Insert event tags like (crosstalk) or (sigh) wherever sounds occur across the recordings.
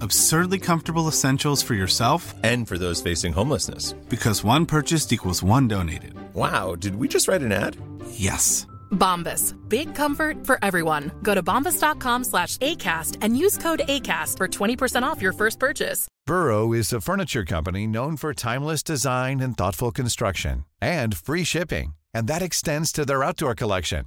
Absurdly comfortable essentials for yourself And for those facing homelessness. because one purchased equals one donated. Wow, did we just write an ad? Yes. Bombas. Big comfort for everyone. Go to bombas.com slash ACAST and use code ACAST for 20% off your first purchase. Burrow is a furniture company known for timeless design and thoughtful construction and free shipping, and that extends to their outdoor collection.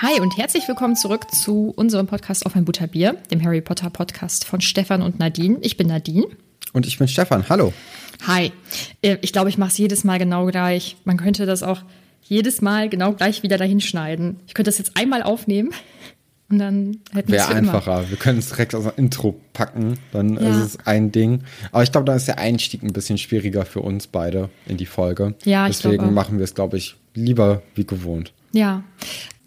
Hi und herzlich willkommen zurück zu unserem Podcast auf ein Butterbier, dem Harry Potter Podcast von Stefan und Nadine. Ich bin Nadine. Und ich bin Stefan. Hallo. Hi. Äh, Ich glaube, ich mache es jedes Mal genau gleich. Man könnte das auch jedes Mal genau gleich wieder dahin schneiden. Ich könnte das jetzt einmal aufnehmen und dann hätten wir es Wäre für immer. einfacher. Wir können es direkt aus dem Intro packen. Dann Ja. ist es ein Ding. Aber ich glaube, dann ist der Einstieg ein bisschen schwieriger für uns beide in die Folge. Ja, ich Deswegen glaube auch. machen wir es, glaube ich, lieber wie gewohnt. Ja.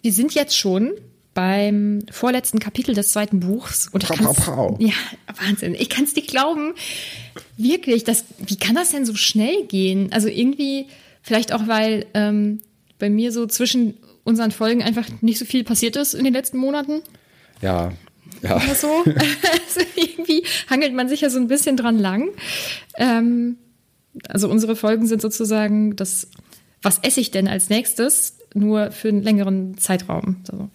Wir sind jetzt schon beim vorletzten Kapitel des zweiten Buchs. Und kann's- prau, prau. Ja, Wahnsinn. Ich kann es nicht glauben. Wirklich, das, wie kann das denn so schnell gehen? Also irgendwie, vielleicht auch, weil ähm, bei mir so zwischen unseren Folgen einfach nicht so viel passiert ist in den letzten Monaten. Ja. Ja. Oder so. (laughs) also irgendwie hangelt man sich ja so ein bisschen dran lang. Ähm, also unsere Folgen sind sozusagen das, was esse ich denn als nächstes, nur für einen längeren Zeitraum. So.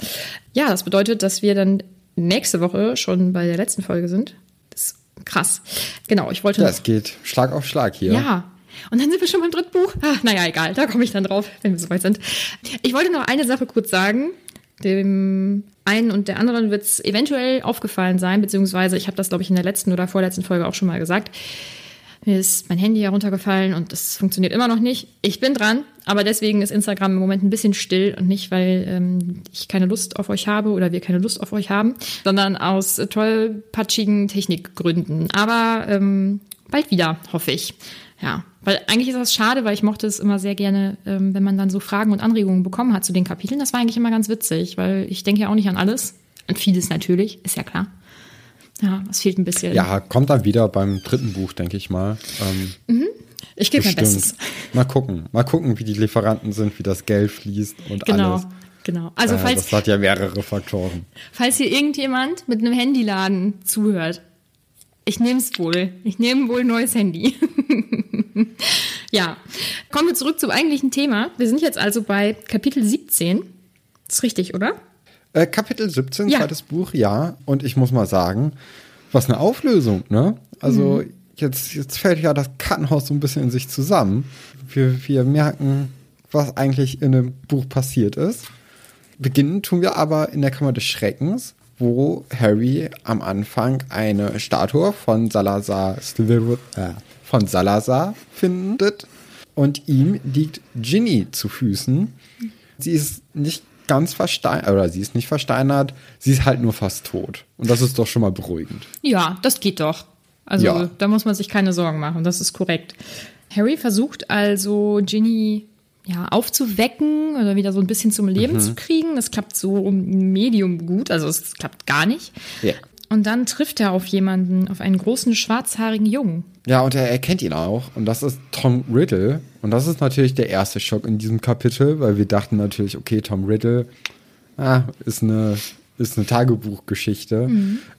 Ja, das bedeutet, dass wir dann nächste Woche schon bei der letzten Folge sind. Das ist krass. Genau, ich wollte Ja, noch- es geht Schlag auf Schlag hier. ja. Und dann sind wir schon beim dritten Buch. Ah, naja, egal, da komme ich dann drauf, wenn wir soweit sind. Ich wollte noch eine Sache kurz sagen. Dem einen und der anderen wird es eventuell aufgefallen sein, beziehungsweise ich habe das, glaube ich, in der letzten oder vorletzten Folge auch schon mal gesagt. Mir ist mein Handy heruntergefallen und das funktioniert immer noch nicht. Ich bin dran, aber deswegen ist Instagram im Moment ein bisschen still und nicht, weil ähm, ich keine Lust auf euch habe oder wir keine Lust auf euch haben, sondern aus tollpatschigen Technikgründen. Aber ähm, bald wieder, hoffe ich. Ja, weil eigentlich ist das schade, weil ich mochte es immer sehr gerne, ähm, wenn man dann so Fragen und Anregungen bekommen hat zu den Kapiteln. Das war eigentlich immer ganz witzig, weil ich denke ja auch nicht an alles. An vieles natürlich, ist ja klar. Ja, es fehlt ein bisschen. Ja, kommt dann wieder beim dritten Buch, denke ich mal. Ähm, ich gebe mein. Bestes. Mal gucken. Mal gucken, wie die Lieferanten sind, wie das Geld fließt und Genau. alles. Genau. Also Äh, falls, das hat ja mehrere Faktoren. falls hier irgendjemand mit einem Handyladen zuhört, ich nehme es wohl. Ich nehme wohl ein neues Handy. (laughs) ja, kommen wir zurück zum eigentlichen Thema. Wir sind jetzt also bei Kapitel 17. ist richtig, oder? Äh, Kapitel 17, Ja. zweites Buch, ja. Und ich muss mal sagen, was eine Auflösung, ne? Also Mhm. jetzt, jetzt fällt ja das Kartenhaus so ein bisschen in sich zusammen. Wir, wir merken, was eigentlich in dem Buch passiert ist. Beginnen tun wir aber in der Kammer des Schreckens, wo Harry am Anfang eine Statue von Salazar äh, von Salazar findet und ihm liegt Ginny zu Füßen. Sie ist nicht ganz versteinert, oder sie ist nicht versteinert, sie ist halt nur fast tot. Und das ist doch schon mal beruhigend. Ja, das geht doch. Also Ja. da muss man sich keine Sorgen machen, das ist korrekt. Harry versucht also Ginny ja, aufzuwecken oder wieder so ein bisschen zum Leben Mhm. zu kriegen. Das klappt so um Medium gut, also es klappt gar nicht. Ja. Und dann trifft er auf jemanden, auf einen großen schwarzhaarigen Jungen. Ja, und er erkennt ihn auch. Und das ist Tom Riddle. Und das ist natürlich der erste Schock in diesem Kapitel, weil wir dachten natürlich, okay, Tom Riddle ah, ist eine ist eine Tagebuchgeschichte.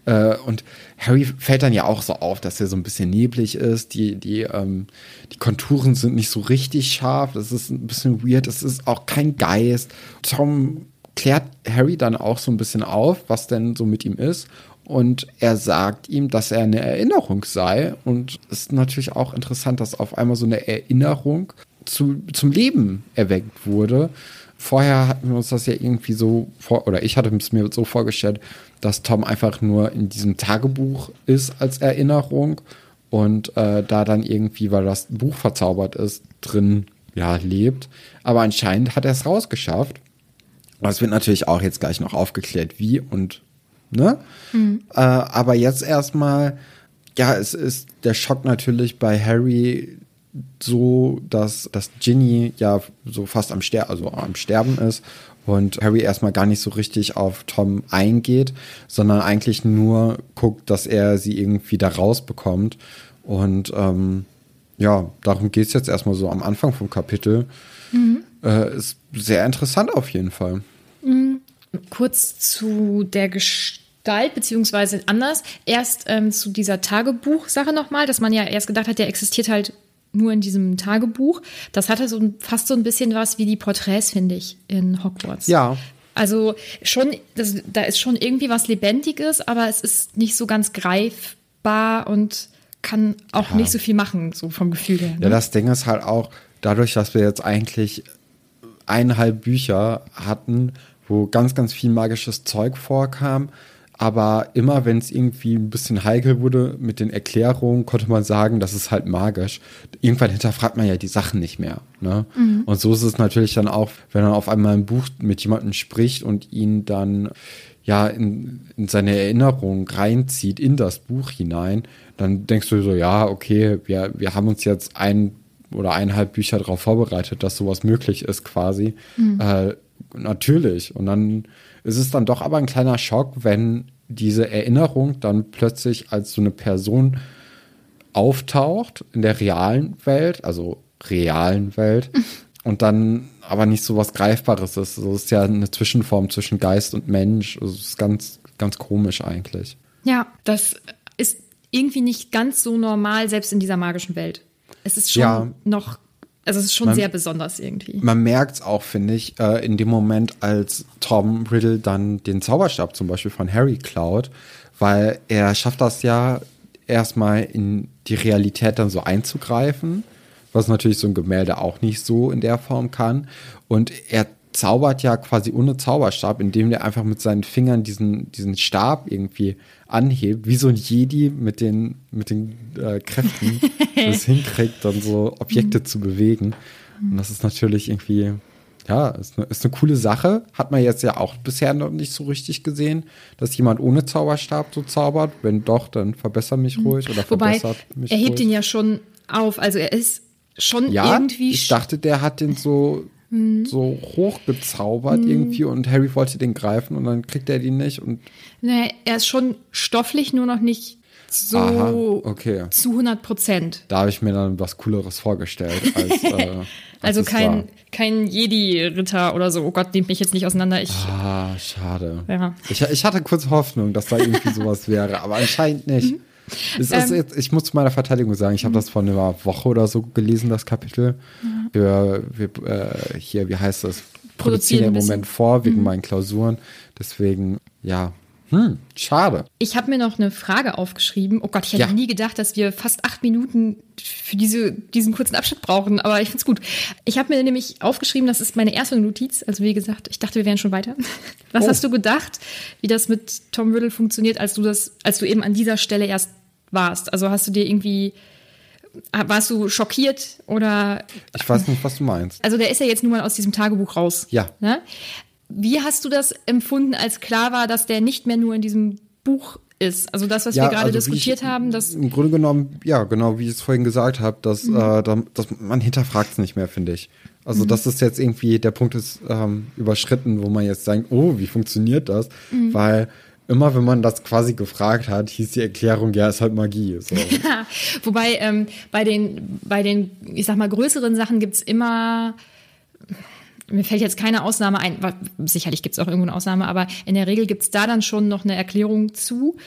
Äh, und Harry fällt dann ja auch so auf, dass er so ein bisschen neblig ist. Die, die, ähm, die Konturen sind nicht so richtig scharf. Das ist ein bisschen weird. Es ist auch kein Geist. Tom klärt Harry dann auch so ein bisschen auf, was denn so mit ihm ist. Und er sagt ihm, dass er eine Erinnerung sei. Und es ist natürlich auch interessant, dass auf einmal so eine Erinnerung zu, zum Leben erweckt wurde. Vorher hatten wir uns das ja irgendwie so vor, oder ich hatte es mir so vorgestellt, dass Tom einfach nur in diesem Tagebuch ist als Erinnerung und äh, da dann irgendwie, weil das Buch verzaubert ist, drin ja lebt. Aber anscheinend hat er es rausgeschafft. Das wird natürlich auch jetzt gleich noch aufgeklärt, wie und ne? Äh, aber jetzt erstmal, ja, es ist der Schock natürlich bei Harry so, dass, dass Ginny ja so fast am, Ster also am Sterben ist und Harry erstmal gar nicht so richtig auf Tom eingeht, sondern eigentlich nur guckt, dass er sie irgendwie da rausbekommt. Und ähm, ja, darum geht es jetzt erstmal so am Anfang vom Kapitel. Äh, ist sehr interessant auf jeden Fall. Kurz zu der Gestalt, beziehungsweise anders. Erst ähm, zu dieser Tagebuch-Sache nochmal, dass man ja erst gedacht hat, der existiert halt nur in diesem Tagebuch. Das hatte so fast so ein bisschen was wie die Porträts, finde ich, in Hogwarts. Ja. Also schon, das, da ist schon irgendwie was Lebendiges, aber es ist nicht so ganz greifbar und kann auch nicht so viel machen, so vom Gefühl her. Ne? Ja, das Ding ist halt auch, dadurch, dass wir jetzt eigentlich eineinhalb Bücher hatten, wo ganz, ganz viel magisches Zeug vorkam, aber immer wenn es irgendwie ein bisschen heikel wurde mit den Erklärungen, konnte man sagen, das ist halt magisch. Irgendwann hinterfragt man ja die Sachen nicht mehr. Ne? Und so ist es natürlich dann auch, wenn man auf einmal ein Buch mit jemandem spricht und ihn dann ja in, in seine Erinnerung reinzieht, in das Buch hinein, dann denkst du so, ja, okay, wir, wir haben uns jetzt ein oder eineinhalb Bücher darauf vorbereitet, dass sowas möglich ist quasi. Äh, natürlich. Und dann ist es dann doch aber ein kleiner Schock, wenn diese Erinnerung dann plötzlich als so eine Person auftaucht in der realen Welt, also realen Welt, (laughs) und dann aber nicht so was Greifbares ist. Also es ist ja eine Zwischenform zwischen Geist und Mensch. Also es ist ganz, ganz komisch eigentlich. Ja, das ist irgendwie nicht ganz so normal, selbst in dieser magischen Welt. Es ist schon Ja. noch, also es ist schon Man- sehr besonders irgendwie. Man merkt es auch, finde ich, äh, in dem Moment, als Tom Riddle dann den Zauberstab zum Beispiel von Harry klaut, weil er schafft das ja erstmal in die Realität dann so einzugreifen, was natürlich so ein Gemälde auch nicht so in der Form kann. Und er zaubert ja quasi ohne Zauberstab, indem er einfach mit seinen Fingern diesen, diesen Stab irgendwie anhebt, wie so ein Jedi mit den, mit den äh, Kräften (laughs) das hinkriegt, dann so Objekte zu bewegen. Und das ist natürlich irgendwie, ja, ist eine, ist eine coole Sache. Hat man jetzt ja auch bisher noch nicht so richtig gesehen, dass jemand ohne Zauberstab so zaubert. Wenn doch, dann verbessere mich ruhig oder Wobei, verbessert mich er hebt ruhig. ihn ja schon auf. Also er ist schon Ja, irgendwie. ich dachte, der hat den so, so hochgezaubert irgendwie und Harry wollte den greifen und dann kriegt er den nicht und Nee, er ist schon stofflich, nur noch nicht so Aha, okay. zu 100 Prozent. da habe ich mir dann was Cooleres vorgestellt. Als, (laughs) äh, als Also kein, war. kein Jedi-Ritter oder so. Oh Gott, nehmt mich jetzt nicht auseinander. Ich, Ah, schade. Ja. Ich, ich hatte kurz Hoffnung, dass da irgendwie sowas wäre, aber anscheinend nicht. Mhm. (laughs) Es Ähm. jetzt, ich muss zu meiner Verteidigung sagen, ich habe das vor einer Woche oder so gelesen, das Kapitel. Mhm. Wir, wir äh, hier, wie heißt das? Produzieren im. Moment vor, wegen meinen Klausuren. Deswegen, ja. Hm, schade. Ich habe mir noch eine Frage aufgeschrieben. Oh Gott, ich hätte Ja. nie gedacht, dass wir fast acht Minuten für diese, diesen kurzen Abschnitt brauchen, aber ich find's gut. Ich habe mir nämlich aufgeschrieben, das ist meine erste Notiz. Also wie gesagt, ich dachte, wir wären schon weiter. (laughs) Was Oh. hast du gedacht, wie das mit Tom Riddle funktioniert, als du das, als du eben an dieser Stelle erst warst? Also hast du dir irgendwie, warst du schockiert oder Ich weiß nicht, was du meinst. also der ist ja jetzt nun mal aus diesem Tagebuch raus. Ja. Ne? Wie hast du das empfunden, als klar war, dass der nicht mehr nur in diesem Buch ist? Also das, was wir gerade also diskutiert ich, haben, das Im Grunde genommen, ja, genau, wie ich es vorhin gesagt habe, dass, Mhm. äh, da, dass man hinterfragt es nicht mehr, finde ich. Also, Mhm. das ist jetzt irgendwie, der Punkt ist ähm, überschritten, wo man jetzt sagt, oh, wie funktioniert das? Mhm. Weil immer, wenn man das quasi gefragt hat, hieß die Erklärung, ja, ist halt Magie. So. (laughs) Wobei ähm, bei den, bei den, ich sag mal, größeren Sachen gibt's immer mir fällt jetzt keine Ausnahme ein, sicherlich gibt es auch irgendwo eine Ausnahme, aber in der Regel gibt es da dann schon noch eine Erklärung zu.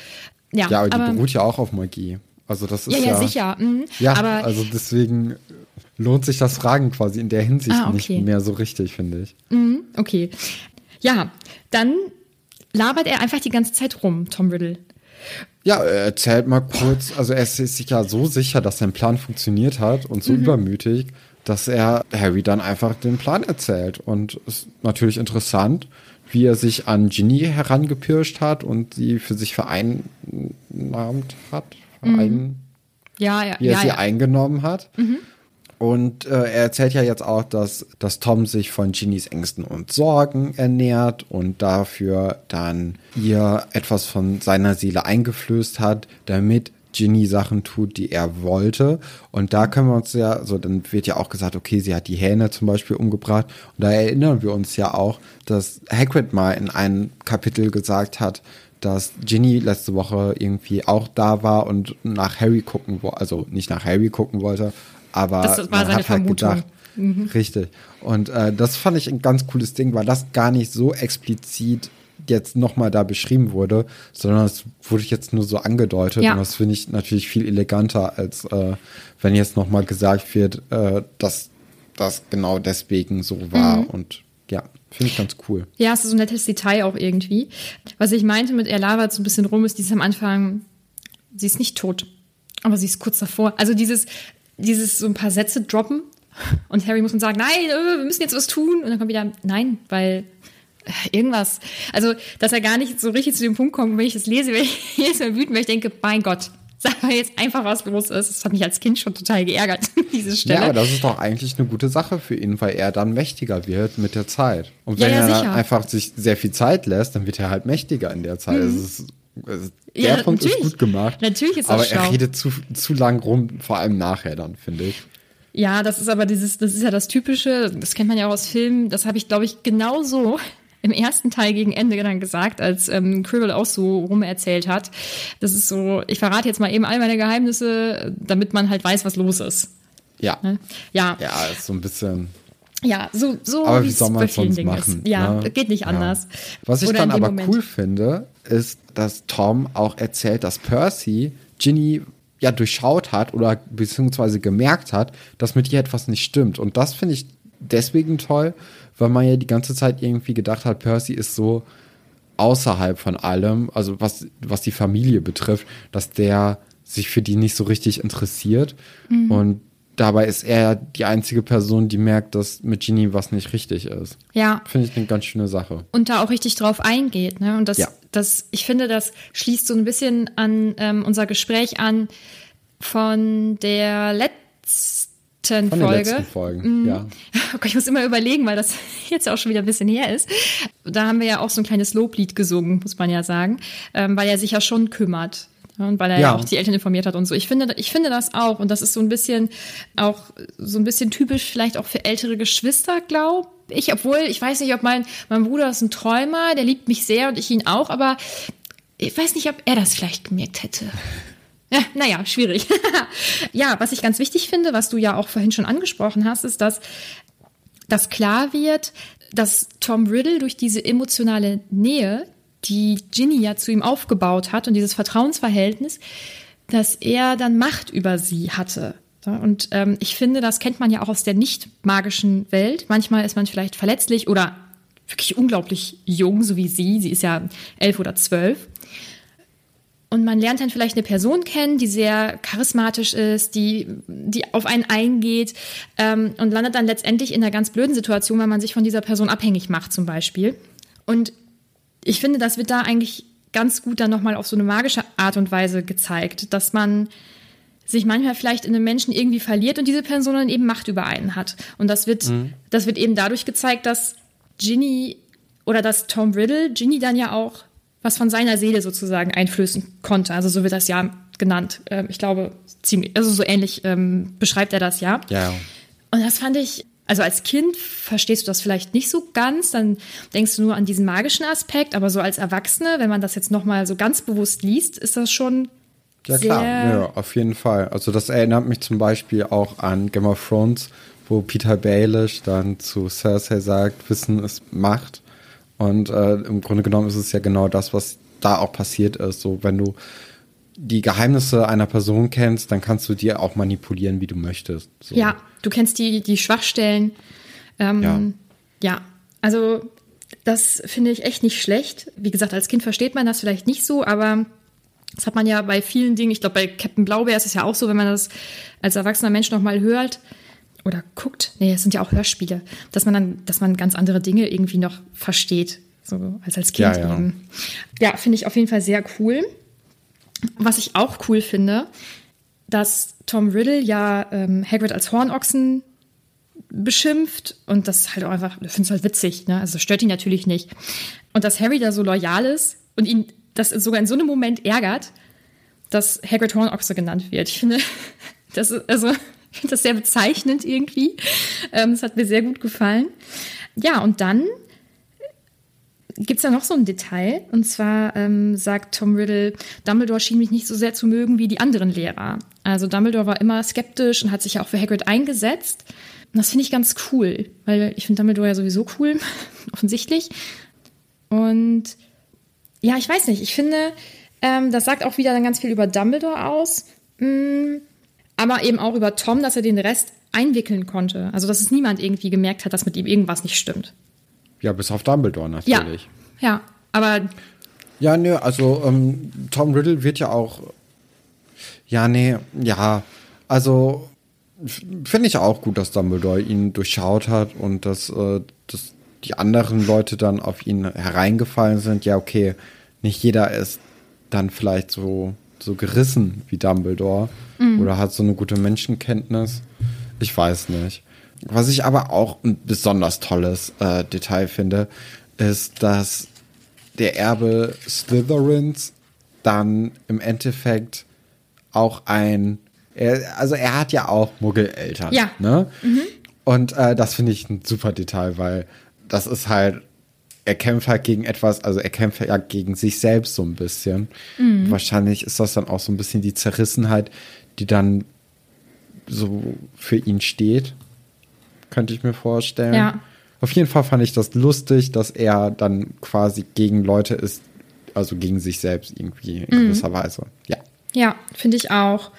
Ja, Ja, aber die aber, beruht ja auch auf Magie. Also das ist ja, ja. ja, sicher. Mhm. Ja, aber also deswegen lohnt sich das Fragen quasi in der Hinsicht Ah, okay. nicht mehr so richtig, finde ich. Okay. Ja, dann labert er einfach die ganze Zeit rum, Tom Riddle. Ja, er erzählt mal kurz, also er ist sich ja so sicher, dass sein Plan funktioniert hat und Mhm. so übermütig, dass er Harry dann einfach den Plan erzählt. Und es ist natürlich interessant, wie er sich an Ginny herangepirscht hat und sie für sich vereinnahmt hat, verein, Ja, ja, wie er Mhm. ja. sie. Mhm. eingenommen hat. Und äh, er erzählt ja jetzt auch, dass, dass Tom sich von Ginnys Ängsten und Sorgen ernährt und dafür dann ihr etwas von seiner Seele eingeflößt hat, damit Ginny Sachen tut, die er wollte. Und da können wir uns ja, so dann wird ja auch gesagt, okay, sie hat die Hähne zum Beispiel umgebracht. Und da erinnern wir uns ja auch, dass Hagrid mal in einem Kapitel gesagt hat, dass Ginny letzte Woche irgendwie auch da war und nach Harry gucken wollte, also nicht nach Harry gucken wollte, aber Das war man seine hat halt Vermutung. Mhm. gedacht, richtig. Und äh, das fand ich ein ganz cooles Ding, weil das gar nicht so explizit jetzt nochmal da beschrieben wurde, sondern es wurde jetzt nur so angedeutet Ja. und das finde ich natürlich viel eleganter, als äh, wenn jetzt nochmal gesagt wird, äh, dass das genau deswegen so war Mhm. und ja, finde ich ganz cool. Ja, es ist so ein nettes Detail auch irgendwie. Was ich meinte mit er labert so ein bisschen rum, ist dieses am Anfang, sie ist nicht tot, aber sie ist kurz davor. Also dieses, dieses so ein paar Sätze droppen und Harry muss dann sagen, nein, äh, wir müssen jetzt was tun. Und dann kommt wieder, nein, weil äh, irgendwas. Also, dass er gar nicht so richtig zu dem Punkt kommt, wenn ich das lese, (laughs) wenn ich jedes Mal wütend, weil ich denke, mein Gott, sag mal jetzt einfach, was los ist. Das hat mich als Kind schon total geärgert, (laughs) diese Stelle. Ja, aber das ist doch eigentlich eine gute Sache für ihn, weil er dann mächtiger wird mit der Zeit. Und Ja, wenn ja, er sicher. einfach sich sehr viel Zeit lässt, dann wird er halt mächtiger in der Zeit. Also ist, ist, der. Ja, Punkt ist natürlich. gut gemacht. Natürlich ist Aber er redet zu, zu lang rum, vor allem nachher dann, finde ich. Ja, das ist aber dieses, das ist ja das Typische, das kennt man ja auch aus Filmen, das habe ich, glaube ich, genauso (laughs) im ersten Teil gegen Ende dann gesagt, als ähm, auch so rumerzählt hat. Das ist so, ich verrate jetzt mal eben all meine Geheimnisse, damit man halt weiß, was los ist. Ja. Ne? Ja, ja, Ja, ist so ein bisschen. So, so Aber wie es soll man bei es vielen sonst Dingen machen? Ist. Ja, ne? geht nicht Ja. anders. Was ich Oder dann aber Moment. cool finde, ist, dass Tom auch erzählt, dass Percy Ginny ja durchschaut hat oder beziehungsweise gemerkt hat, dass mit ihr etwas nicht stimmt. Und das finde ich deswegen toll, weil man ja die ganze Zeit irgendwie gedacht hat, Percy ist so außerhalb von allem, also was, was die Familie betrifft, dass der sich für die nicht so richtig interessiert. Mhm. Und dabei ist er die einzige Person, die merkt, dass mit Ginny was nicht richtig ist. Ja, Finde ich eine ganz schöne Sache. und da auch richtig drauf eingeht. Ne? Und das, Ja. das, ich finde, das schließt so ein bisschen an ähm, unser Gespräch an von der letzten Von den Folge. letzten Folgen, ja. (laughs) Oh ich muss immer überlegen, weil das (laughs) jetzt auch schon wieder ein bisschen her ist. Da haben wir ja auch so ein kleines Loblied gesungen, muss man ja sagen, ähm, weil er sich ja schon kümmert. Ja, Und weil er ja. Ja. auch die Eltern informiert hat und so. Ich finde, ich finde das auch. Und das ist so ein bisschen auch so ein bisschen typisch vielleicht auch für ältere Geschwister, glaube ich. Obwohl, ich weiß nicht, ob mein, mein Bruder ist ein Träumer, der liebt mich sehr und ich ihn auch, aber ich weiß nicht, ob er das vielleicht gemerkt hätte. Ja, naja, schwierig. (laughs) ja, was ich ganz wichtig finde, was du ja auch vorhin schon angesprochen hast, ist, dass, dass klar wird, dass Tom Riddle durch diese emotionale Nähe, die Ginny ja zu ihm aufgebaut hat und dieses Vertrauensverhältnis, dass er dann Macht über sie hatte. Und ähm, ich finde, das kennt man ja auch aus der nicht magischen Welt. Manchmal ist man vielleicht verletzlich oder wirklich unglaublich jung, so wie sie. Sie ist ja elf oder zwölf. Und man lernt dann vielleicht eine Person kennen, die sehr charismatisch ist, die, die auf einen eingeht ähm, und landet dann letztendlich in einer ganz blöden Situation, weil man sich von dieser Person abhängig macht zum Beispiel. Und ich finde, das wird da eigentlich ganz gut dann nochmal auf so eine magische Art und Weise gezeigt, dass man sich manchmal vielleicht in einem Menschen irgendwie verliert und diese Person dann eben Macht über einen hat. Und das wird, das wird eben dadurch gezeigt, dass Ginny oder dass Tom Riddle Ginny dann ja auch was von seiner Seele sozusagen einflößen konnte. Also so wird das ja genannt. Ähm, ich glaube, ziemlich, also so ähnlich ähm, beschreibt er das ja. Ja. Und das fand ich, also als Kind verstehst du das vielleicht nicht so ganz, dann denkst du nur an diesen magischen Aspekt, aber so als Erwachsene, wenn man das jetzt nochmal so ganz bewusst liest, ist das schon Ja, klar, ja, auf jeden Fall. Also das erinnert mich zum Beispiel auch an Game of Thrones, wo Peter Baelish dann zu Cersei sagt, Wissen ist Macht. Und äh, im Grunde genommen ist es ja genau das, was da auch passiert ist. So, wenn du die Geheimnisse einer Person kennst, dann kannst du dir auch manipulieren, wie du möchtest. So. Ja, du kennst die, die Schwachstellen. Ähm, ja. ja, also das finde ich echt nicht schlecht. Wie gesagt, als Kind versteht man das vielleicht nicht so, aber das hat man ja bei vielen Dingen. Ich glaube, bei Captain Blaubeer ist es ja auch so, wenn man das als erwachsener Mensch nochmal hört oder guckt. Nee, es sind ja auch Hörspiele, dass man dann, dass man ganz andere Dinge irgendwie noch versteht, so als als Kind Ja, ja. eben. Ja, finde ich auf jeden Fall sehr cool. Was ich auch cool finde, dass Tom Riddle ja ähm, Hagrid als Hornochsen beschimpft und das halt auch einfach, ich finde es halt witzig, ne? Also stört ihn natürlich nicht. Und dass Harry da so loyal ist und ihn das sogar in so einem Moment ärgert, dass Hagrid Hornochse genannt wird. Ich finde, (laughs) das also, ich finde das sehr bezeichnend irgendwie. Ähm, das hat mir sehr gut gefallen. Ja, und dann gibt's ja noch so ein Detail. Und zwar ähm, sagt Tom Riddle, Dumbledore schien mich nicht so sehr zu mögen wie die anderen Lehrer. Also Dumbledore war immer skeptisch und hat sich ja auch für Hagrid eingesetzt. Und das finde ich ganz cool, weil ich finde Dumbledore ja sowieso cool, (laughs) offensichtlich. Und ja, ich weiß nicht, ich finde, ähm, das sagt auch wieder dann ganz viel über Dumbledore aus. Mm, aber eben auch über Tom, dass er den Rest einwickeln konnte. Also, dass es niemand irgendwie gemerkt hat, dass mit ihm irgendwas nicht stimmt. Ja, bis auf Dumbledore Ja, natürlich. ja, aber Ja, nö, also ähm, Tom Riddle wird ja auch. Ja, nee, ja. Also finde ich auch gut, dass Dumbledore ihn durchschaut hat und dass, äh, dass die anderen Leute dann auf ihn hereingefallen sind. Ja, okay, nicht jeder ist dann vielleicht so, so gerissen wie Dumbledore oder hat so eine gute Menschenkenntnis. Ich weiß nicht. Was ich aber auch ein besonders tolles äh, Detail finde, ist, dass der Erbe Slytherins dann im Endeffekt auch ein, er, also er hat ja auch Muggeleltern. Ja. Ne? Und äh, das finde ich ein super Detail, weil das ist halt, er kämpft halt gegen etwas, also er kämpft ja gegen sich selbst so ein bisschen. Wahrscheinlich ist das dann auch so ein bisschen die Zerrissenheit, die dann so für ihn steht. Könnte ich mir vorstellen. Ja. Auf jeden Fall fand ich das lustig, dass er dann quasi gegen Leute ist, also gegen sich selbst irgendwie in gewisser Weise. Ja. Ja, finde ich auch.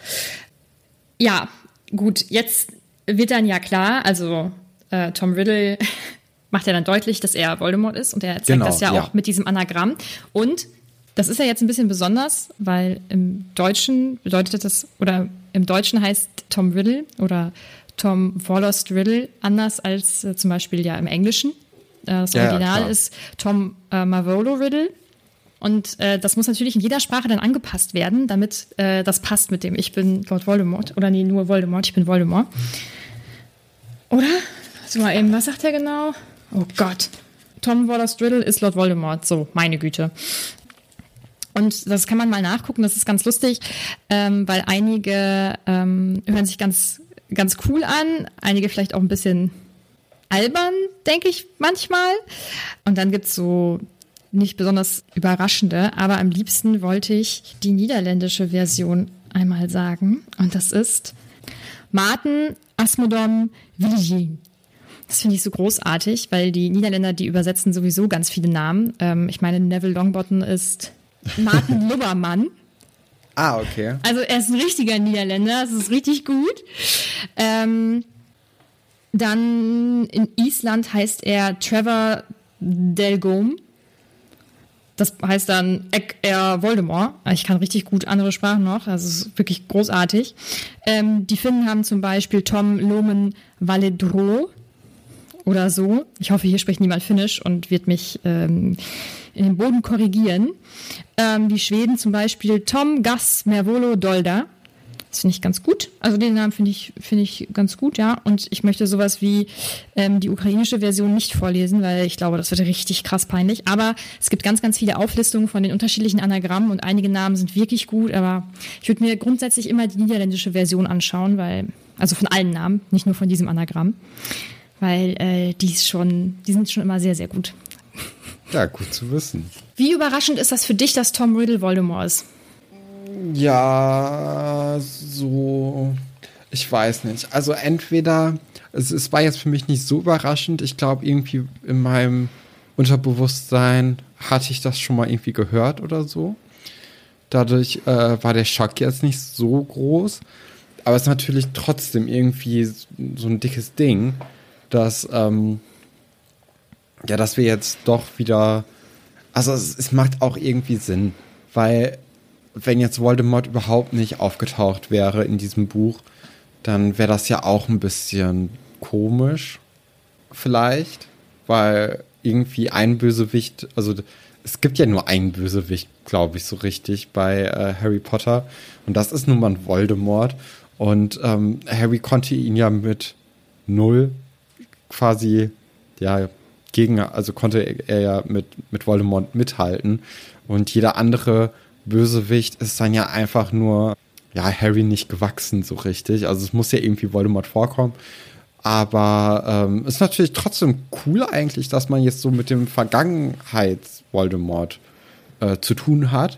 Ja, gut, jetzt wird dann ja klar, also äh, Tom Riddle (laughs) macht ja dann deutlich, dass er Voldemort ist und er zeigt Genau, das ja, ja. auch mit diesem Anagramm. Und das ist ja jetzt ein bisschen besonders, weil im Deutschen bedeutet das, oder im Deutschen heißt Tom Riddle oder Tom Vorlost Riddle anders als äh, zum Beispiel ja im Englischen. Äh, das Ja, ja, Original klar. ist Tom äh, Marvolo Riddle. Und äh, das muss natürlich in jeder Sprache dann angepasst werden, damit äh, das passt mit dem Ich bin Lord Voldemort. Oder nee, nur Voldemort, ich bin Voldemort. Oder? Warte mal eben, was sagt er genau? Oh Gott. Tom Wallace Riddle ist Lord Voldemort. So, meine Güte. Und das kann man mal nachgucken, das ist ganz lustig, ähm, weil einige ähm, hören sich ganz, ganz cool an, einige vielleicht auch ein bisschen albern, denke ich manchmal. Und dann gibt's so nicht besonders überraschende, aber am liebsten wollte ich die niederländische Version einmal sagen. Und das ist Martin Asmodom Willigien. Das finde ich so großartig, weil die Niederländer, die übersetzen sowieso ganz viele Namen. Ähm, ich meine, Neville Longbottom ist Martin (laughs) Lubbermann. Ah, okay. Also er ist ein richtiger Niederländer, das ist richtig gut. Ähm, dann in Island heißt er Trevor Delgome. Das heißt dann Eck er Voldemort. Ich kann richtig gut andere Sprachen noch. Es ist wirklich großartig. Ähm, die Finnen haben zum Beispiel Tom Lomen Valedro oder so. Ich hoffe, hier spricht niemand Finnisch und wird mich ähm, in den Boden korrigieren. Ähm, die Schweden zum Beispiel Tom Gas Mervolo Dolda. Das finde ich ganz gut. Also den Namen finde ich, finde ich ganz gut, ja. Und ich möchte sowas wie ähm, die ukrainische Version nicht vorlesen, weil ich glaube, das wird richtig krass peinlich. Aber es gibt ganz, ganz viele Auflistungen von den unterschiedlichen Anagrammen und einige Namen sind wirklich gut. Aber ich würde mir grundsätzlich immer die niederländische Version anschauen, weil, also von allen Namen, nicht nur von diesem Anagramm. Weil äh, die ist schon, die sind schon immer sehr, sehr gut. Ja, gut zu wissen. Wie überraschend ist das für dich, dass Tom Riddle Voldemort ist? Ja, so. Ich weiß nicht. Also entweder, es, es war jetzt für mich nicht so überraschend. Ich glaube, irgendwie in meinem Unterbewusstsein hatte ich das schon mal irgendwie gehört oder so. Dadurch äh, war der Schock jetzt nicht so groß. Aber es ist natürlich trotzdem irgendwie so ein dickes Ding, dass, ähm, ja, dass wir jetzt doch wieder. Also es, es macht auch irgendwie Sinn, weil wenn jetzt Voldemort überhaupt nicht aufgetaucht wäre in diesem Buch, dann wäre das ja auch ein bisschen komisch, vielleicht, weil irgendwie ein Bösewicht, also es gibt ja nur einen Bösewicht, glaube ich, so richtig bei äh, Harry Potter. Und das ist nun mal Voldemort. Und ähm, Harry konnte ihn ja mit null quasi, ja, gegen, also konnte er ja mit, mit Voldemort mithalten. Und jeder andere Bösewicht ist dann ja einfach nur, ja, Harry nicht gewachsen so richtig. Also es muss ja irgendwie Voldemort vorkommen. Aber ähm, ist natürlich trotzdem cool eigentlich, dass man jetzt so mit dem Vergangenheits-Voldemort äh, zu tun hat.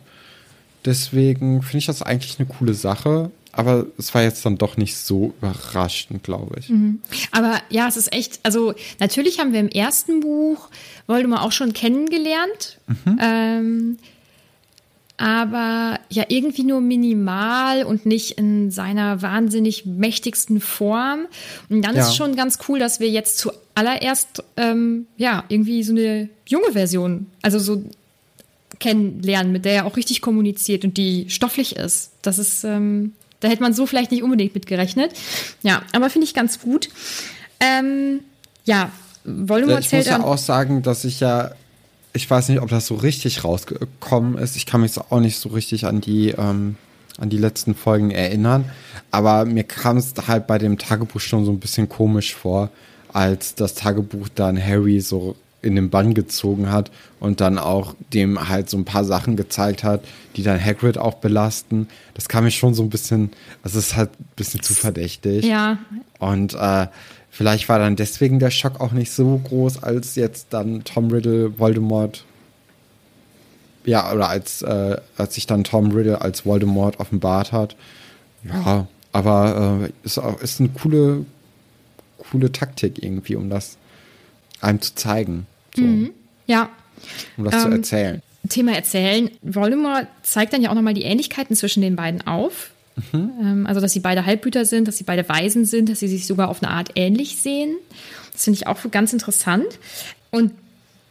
Deswegen finde ich das eigentlich eine coole Sache. Aber es war jetzt dann doch nicht so überraschend, glaube ich. Mhm. Aber ja, es ist echt, also natürlich haben wir im ersten Buch Voldemort auch schon kennengelernt. Mhm. Ähm, aber ja irgendwie nur minimal und nicht in seiner wahnsinnig mächtigsten Form. Und dann Ja. ist schon ganz cool, dass wir jetzt zuallererst ähm, ja irgendwie so eine junge Version, also so kennenlernen, mit der er auch richtig kommuniziert und die stofflich ist. Das ist, ähm, da hätte man so vielleicht nicht unbedingt mit gerechnet. Ja, aber finde ich ganz gut. Ähm, ja, Voldemort Ich muss zählt ja dann- auch sagen, dass ich ja, ich weiß nicht, ob das so richtig rausgekommen ist. Ich kann mich auch nicht so richtig an die, ähm, an die letzten Folgen erinnern. Aber mir kam es halt bei dem Tagebuch schon so ein bisschen komisch vor, als das Tagebuch dann Harry so in den Bann gezogen hat und dann auch dem halt so ein paar Sachen gezeigt hat, die dann Hagrid auch belasten. Das kam mir schon so ein bisschen, also es ist halt ein bisschen zu verdächtig. Ja, Und äh, vielleicht war dann deswegen der Schock auch nicht so groß, als jetzt dann Tom Riddle Voldemort. Ja, oder als, äh, als sich dann Tom Riddle als Voldemort offenbart hat. Ja, aber äh, ist, auch, ist eine coole, coole Taktik irgendwie, um das einem zu zeigen. So, ja. Um das zu Ähm, erzählen. Thema Erzählen. Voldemort zeigt dann ja auch nochmal die Ähnlichkeiten zwischen den beiden auf. Ähm, also, dass sie beide Halbbrüder sind, dass sie beide Waisen sind, dass sie sich sogar auf eine Art ähnlich sehen. Das finde ich auch ganz interessant. Und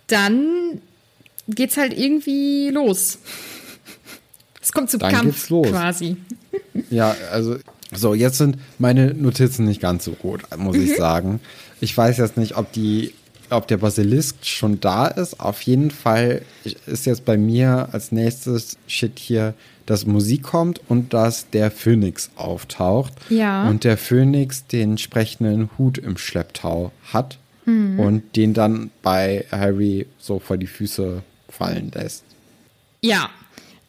dann geht's halt irgendwie los. Es kommt zum Dann Kampf geht's los. quasi. Ja, also, so, jetzt sind meine Notizen nicht ganz so gut, muss ich sagen. Ich weiß jetzt nicht, ob die, ob der Basilisk schon da ist. Auf jeden Fall ist jetzt bei mir als nächstes Shit hier, dass Musik kommt und dass der Phönix auftaucht. Ja. Und der Phönix den sprechenden Hut im Schlepptau hat Mhm. und den dann bei Harry so vor die Füße fallen lässt. Ja.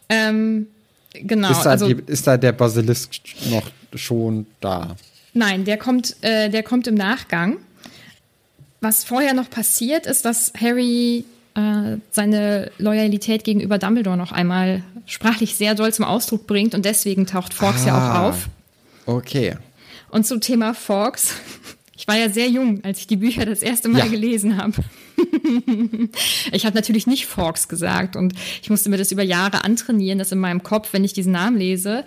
Ähm, genau. ist, da also, die, ist da der Basilisk noch schon da? Nein, der kommt, äh, der kommt im Nachgang. Was vorher noch passiert, ist, dass Harry äh, seine Loyalität gegenüber Dumbledore noch einmal sprachlich sehr doll zum Ausdruck bringt und deswegen taucht Fawkes ja Ah. auch auf. Okay. Und zum Thema Fawkes. Ich war ja sehr jung, als ich die Bücher das erste Mal Ja. gelesen habe. (laughs) ich habe natürlich nicht Fawkes gesagt und ich musste mir das über Jahre antrainieren, dass in meinem Kopf, wenn ich diesen Namen lese,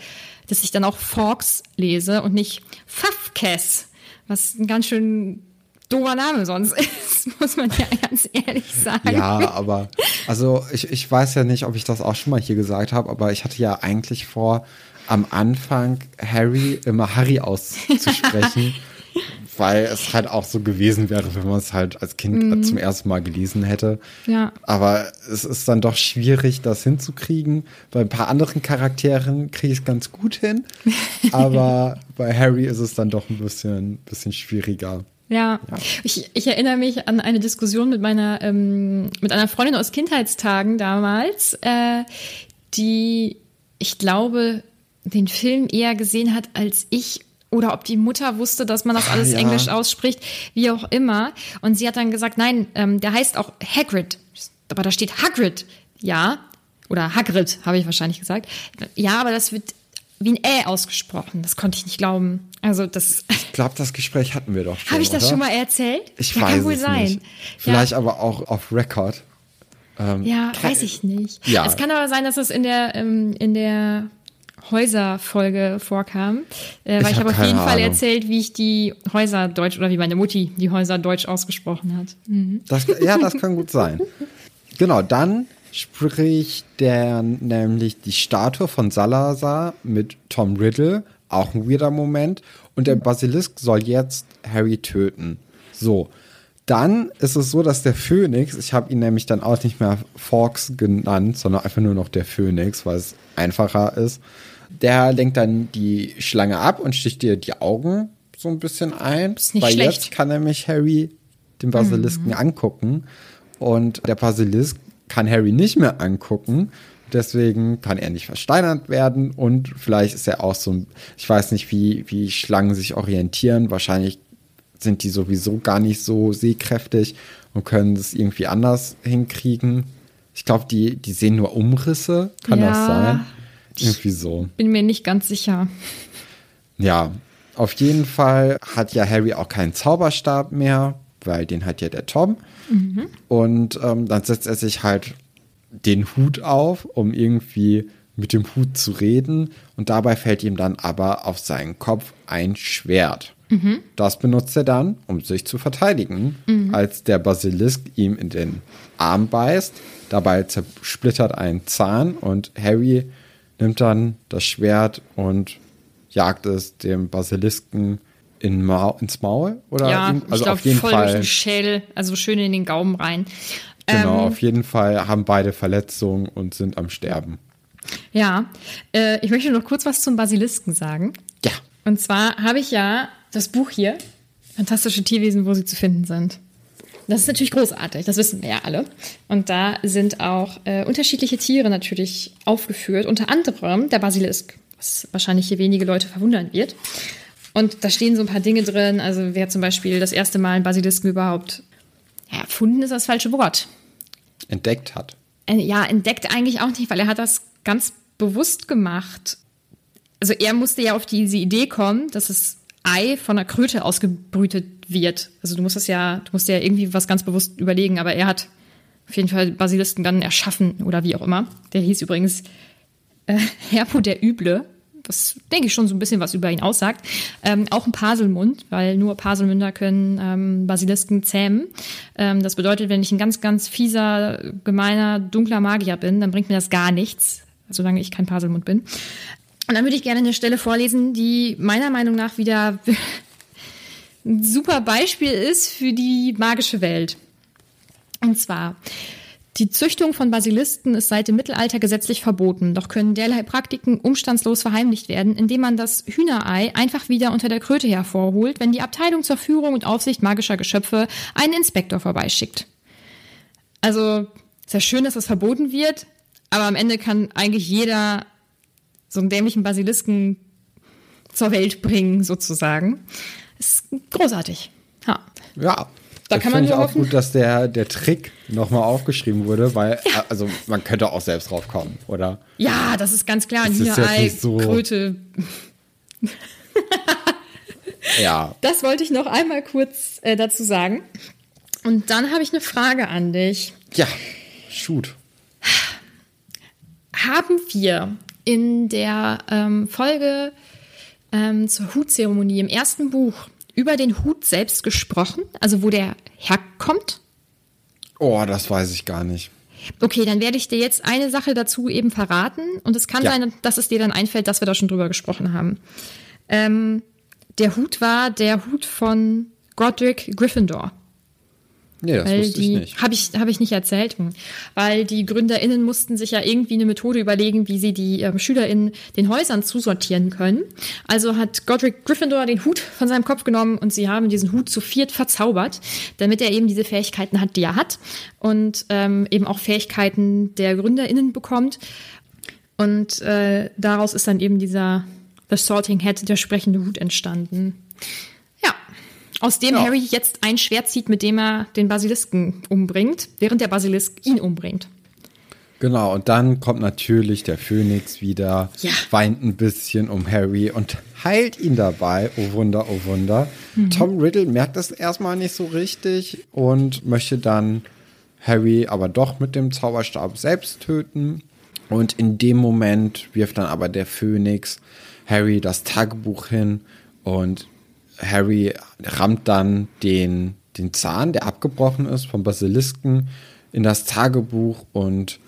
dass ich dann auch Fawkes lese und nicht Fafkes, was ein ganz schön doofer Name sonst (laughs) ist, muss man ja ganz ehrlich sagen. Ja, aber also ich, ich weiß ja nicht, ob ich das auch schon mal hier gesagt habe, aber ich hatte ja eigentlich vor, am Anfang Harry immer Harry auszusprechen, (laughs) weil es halt auch so gewesen wäre, wenn man es halt als Kind zum ersten Mal gelesen hätte. Ja. Aber es ist dann doch schwierig, das hinzukriegen. Bei ein paar anderen Charakteren kriege ich es ganz gut hin, aber (laughs) bei Harry ist es dann doch ein bisschen, bisschen schwieriger. Ja, Ich, ich erinnere mich an eine Diskussion mit meiner, ähm, mit einer Freundin aus Kindheitstagen damals, äh, die, ich glaube, den Film eher gesehen hat als ich oder ob die Mutter wusste, dass man das Ah, alles ja. Englisch ausspricht, wie auch immer. Und sie hat dann gesagt, nein, ähm, der heißt auch Hagrid, aber da steht Hagrid, ja, oder Hagrid, habe ich wahrscheinlich gesagt. Ja, aber das wird wie ein Ä ausgesprochen. Das konnte ich nicht glauben. Also das Ich glaube, das Gespräch hatten wir doch schon. habe ich das oder? schon mal erzählt? Ich ja, weiß kann wohl es sein. nicht. Vielleicht aber auch auf Record. Ja, ja weiß ich nicht. Ja. Es kann aber sein, dass es in der ähm, in der Häuser-Folge vorkam, äh, weil Ich ich, hab habe auf jeden Fall Ahnung. erzählt, wie ich die Häuser deutsch oder wie meine Mutti die Häuser deutsch ausgesprochen hat. Das, ja, das kann gut sein. (laughs) Genau, dann spricht der nämlich die Statue von Salazar mit Tom Riddle, auch ein weirder Moment. Und der Basilisk soll jetzt Harry töten. So, dann ist es so, dass der Phönix, ich habe ihn nämlich dann auch nicht mehr Fawkes genannt, sondern einfach nur noch der Phönix, weil es einfacher ist. Der lenkt dann die Schlange ab und sticht ihr die Augen so ein bisschen ein. Ist nicht weil schlecht. jetzt kann nämlich Harry den Basilisken angucken. Und der Basilisk kann Harry nicht mehr angucken. Deswegen kann er nicht versteinert werden. Und vielleicht ist er auch so ein, ich weiß nicht, wie, wie Schlangen sich orientieren. Wahrscheinlich sind die sowieso gar nicht so sehkräftig und können es irgendwie anders hinkriegen. Ich glaube, die, die sehen nur Umrisse. Kann Ja. das sein? Irgendwie so. Bin mir nicht ganz sicher. Ja, auf jeden Fall hat ja Harry auch keinen Zauberstab mehr, weil den hat ja der Tom. Und ähm, dann setzt er sich halt den Hut auf, um irgendwie mit dem Hut zu reden. Und dabei fällt ihm dann aber auf seinen Kopf ein Schwert. Das benutzt er dann, um sich zu verteidigen, als der Basilisk ihm in den Arm beißt. Dabei zersplittert ein Zahn und Harry nimmt dann das Schwert und jagt es dem Basilisken in Mau ins Maul oder ja, ihm- ich also glaube auf jeden voll durch Fall den Schädel, also schön in den Gaumen rein. Genau Ähm, auf jeden Fall haben beide Verletzungen und sind am Sterben. Ja, äh, ich möchte noch kurz was zum Basilisken sagen. Ja, Und zwar habe ich ja das Buch hier, Fantastische Tierwesen, wo sie zu finden sind. Das ist natürlich großartig, das wissen wir ja alle. Und da sind auch äh, unterschiedliche Tiere natürlich aufgeführt, unter anderem der Basilisk, was wahrscheinlich hier wenige Leute verwundern wird. Und da stehen so ein paar Dinge drin, also wer zum Beispiel das erste Mal einen Basilisken überhaupt ja, erfunden ist das falsche Wort. entdeckt hat. Äh, ja, entdeckt eigentlich auch nicht, weil er hat das ganz bewusst gemacht. Also er musste ja auf diese Idee kommen, dass das Ei von einer Kröte ausgebrütet wird. Also du musst das ja, du musst dir ja irgendwie was ganz bewusst überlegen, aber er hat auf jeden Fall Basilisken dann erschaffen oder wie auch immer. Der hieß übrigens äh, (laughs) Herpo der Üble, was denke ich schon so ein bisschen was über ihn aussagt. Ähm, auch ein Paselmund, weil nur Paselmünder können ähm, Basilisken zähmen. Ähm, das bedeutet, wenn ich ein ganz, ganz fieser, gemeiner, dunkler Magier bin, dann bringt mir das gar nichts, solange ich kein Paselmund bin. Und dann würde ich gerne eine Stelle vorlesen, die meiner Meinung nach wieder (laughs) ein super Beispiel ist für die magische Welt. Und zwar, die Züchtung von Basilisken ist seit dem Mittelalter gesetzlich verboten, doch können derlei Praktiken umstandslos verheimlicht werden, indem man das Hühnerei einfach wieder unter der Kröte hervorholt, wenn die Abteilung zur Führung und Aufsicht magischer Geschöpfe einen Inspektor vorbeischickt. Also, ist ja schön, dass das verboten wird, aber am Ende kann eigentlich jeder so einen dämlichen Basilisken zur Welt bringen, sozusagen. Ist großartig. Ja. Ja. Da das kann man finde ich nur auch hoffen- gut, dass der, der Trick nochmal aufgeschrieben wurde, weil, äh, also man könnte auch selbst drauf kommen, oder? Ja, das ist ganz klar. Das Hühnerei, nicht so- Kröte. (laughs) Ja. Das wollte ich noch einmal kurz äh, dazu sagen. Und dann habe ich eine Frage an dich. Ja. Shoot. Haben wir in der ähm, Folge ähm, zur Hutzeremonie im ersten Buch über den Hut selbst gesprochen? Also wo der herkommt? Oh, das weiß ich gar nicht. Okay, dann werde ich dir jetzt eine Sache dazu eben verraten. Und es kann Ja. sein, dass es dir dann einfällt, dass wir da schon drüber gesprochen haben. Ähm, der Hut war der Hut von Godric Gryffindor. Nee, das Weil wusste ich die nicht. habe ich habe ich nicht erzählt, weil die GründerInnen mussten sich ja irgendwie eine Methode überlegen, wie sie die ähm, SchülerInnen den Häusern zusortieren können. Also hat Godric Gryffindor den Hut von seinem Kopf genommen und sie haben diesen Hut zu viert verzaubert, damit er eben diese Fähigkeiten hat, die er hat und ähm, eben auch Fähigkeiten der GründerInnen bekommt. Und äh, daraus ist dann eben dieser The Sorting Head, der sprechende Hut entstanden. Aus dem Ja. Harry jetzt ein Schwert zieht, mit dem er den Basilisken umbringt, während der Basilisk ihn umbringt. Genau, und dann kommt natürlich der Phönix wieder, Ja. weint ein bisschen um Harry und heilt ihn dabei. Oh Wunder, oh Wunder. Tom Riddle merkt das erstmal nicht so richtig und möchte dann Harry aber doch mit dem Zauberstab selbst töten. Und in dem Moment wirft dann aber der Phönix Harry das Tagebuch hin und Harry rammt dann den, den Zahn, der abgebrochen ist vom Basilisken, in das Tagebuch und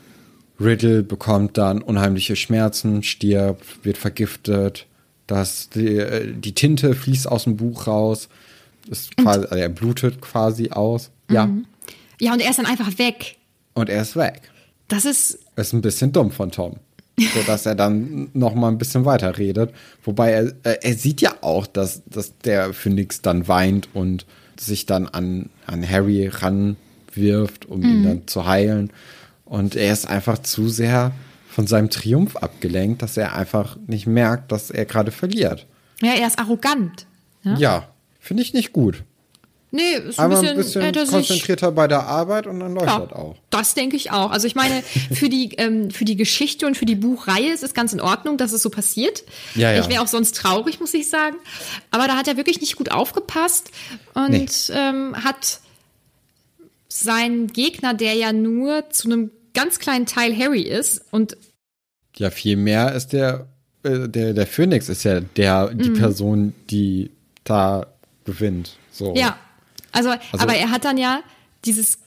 Riddle bekommt dann unheimliche Schmerzen, stirbt, wird vergiftet, das, die, die Tinte fließt aus dem Buch raus, ist quasi, also er blutet quasi aus. Ja, Ja, und er ist dann einfach weg. und er ist weg. Das ist, Ist ein bisschen dumm von Tom. So dass er dann noch mal ein bisschen weiter redet. Wobei er, äh, er sieht ja auch, dass, dass der Phönix dann weint und sich dann an, an Harry ranwirft, um ihn dann zu heilen. Und er ist einfach zu sehr von seinem Triumph abgelenkt, dass er einfach nicht merkt, dass er gerade verliert. ja, er ist arrogant. Ja? Ja, finde ich nicht gut. Nee, ist ein bisschen, ein bisschen er konzentrierter bei der Arbeit und dann läuft Ja, das auch. das denke ich auch. Also ich meine, für die, ähm, für die Geschichte und für die Buchreihe ist es ganz in Ordnung, dass es so passiert. Ja, ja. Ich wäre auch sonst traurig, muss ich sagen. Aber da hat er wirklich nicht gut aufgepasst und Nee. ähm, hat seinen Gegner, der ja nur zu einem ganz kleinen Teil Harry ist und Ja, viel mehr ist der, äh, der, der Phoenix ist ja der, die Person, die da gewinnt. So. Mhm. ja, also, Also- aber er hat dann ja dieses